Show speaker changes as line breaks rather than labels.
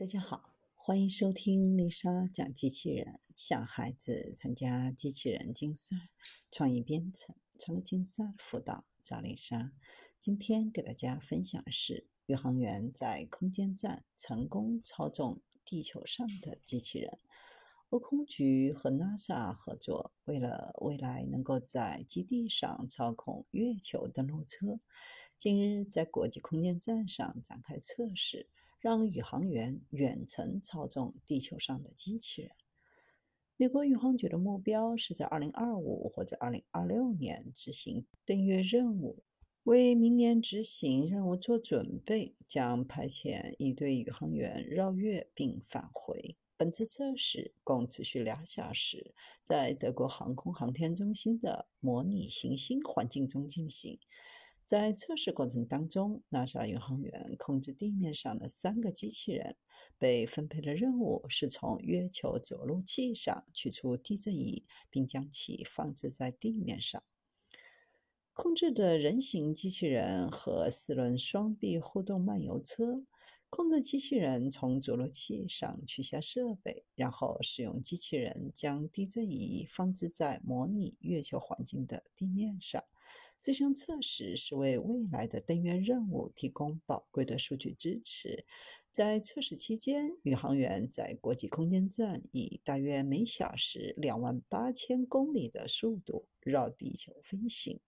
大家好，欢迎收听丽莎讲机器人，小孩子参加机器人竞赛、创意编程、创客竞赛辅导，找丽莎。今天给大家分享的是宇航员在空间站成功操纵地球上的机器人。欧空局和 NASA 合作，为了未来能够在基地上操控月球登陆车，近日在国际空间站上展开测试。让宇航员远程操纵地球上的机器人。美国宇航局的目标是在2025或者2026年执行登月任务。为明年执行任务做准备，将派遣一队宇航员绕月并返回。本次测试共持续两小时，在德国航空航天中心的模拟行星环境中进行。在测试过程当中，NASA 宇航员控制地面上的三个机器人，被分配的任务是从月球着陆器上取出地震仪，并将其放置在地面上。控制的人形机器人和四轮双臂互动漫游车，控制机器人从着陆器上取下设备，然后使用机器人将地震仪放置在模拟月球环境的地面上。这项测试是为未来的登月任务提供宝贵的数据支持。在测试期间，宇航员在国际空间站以大约每小时两万八千公里的速度绕地球飞行。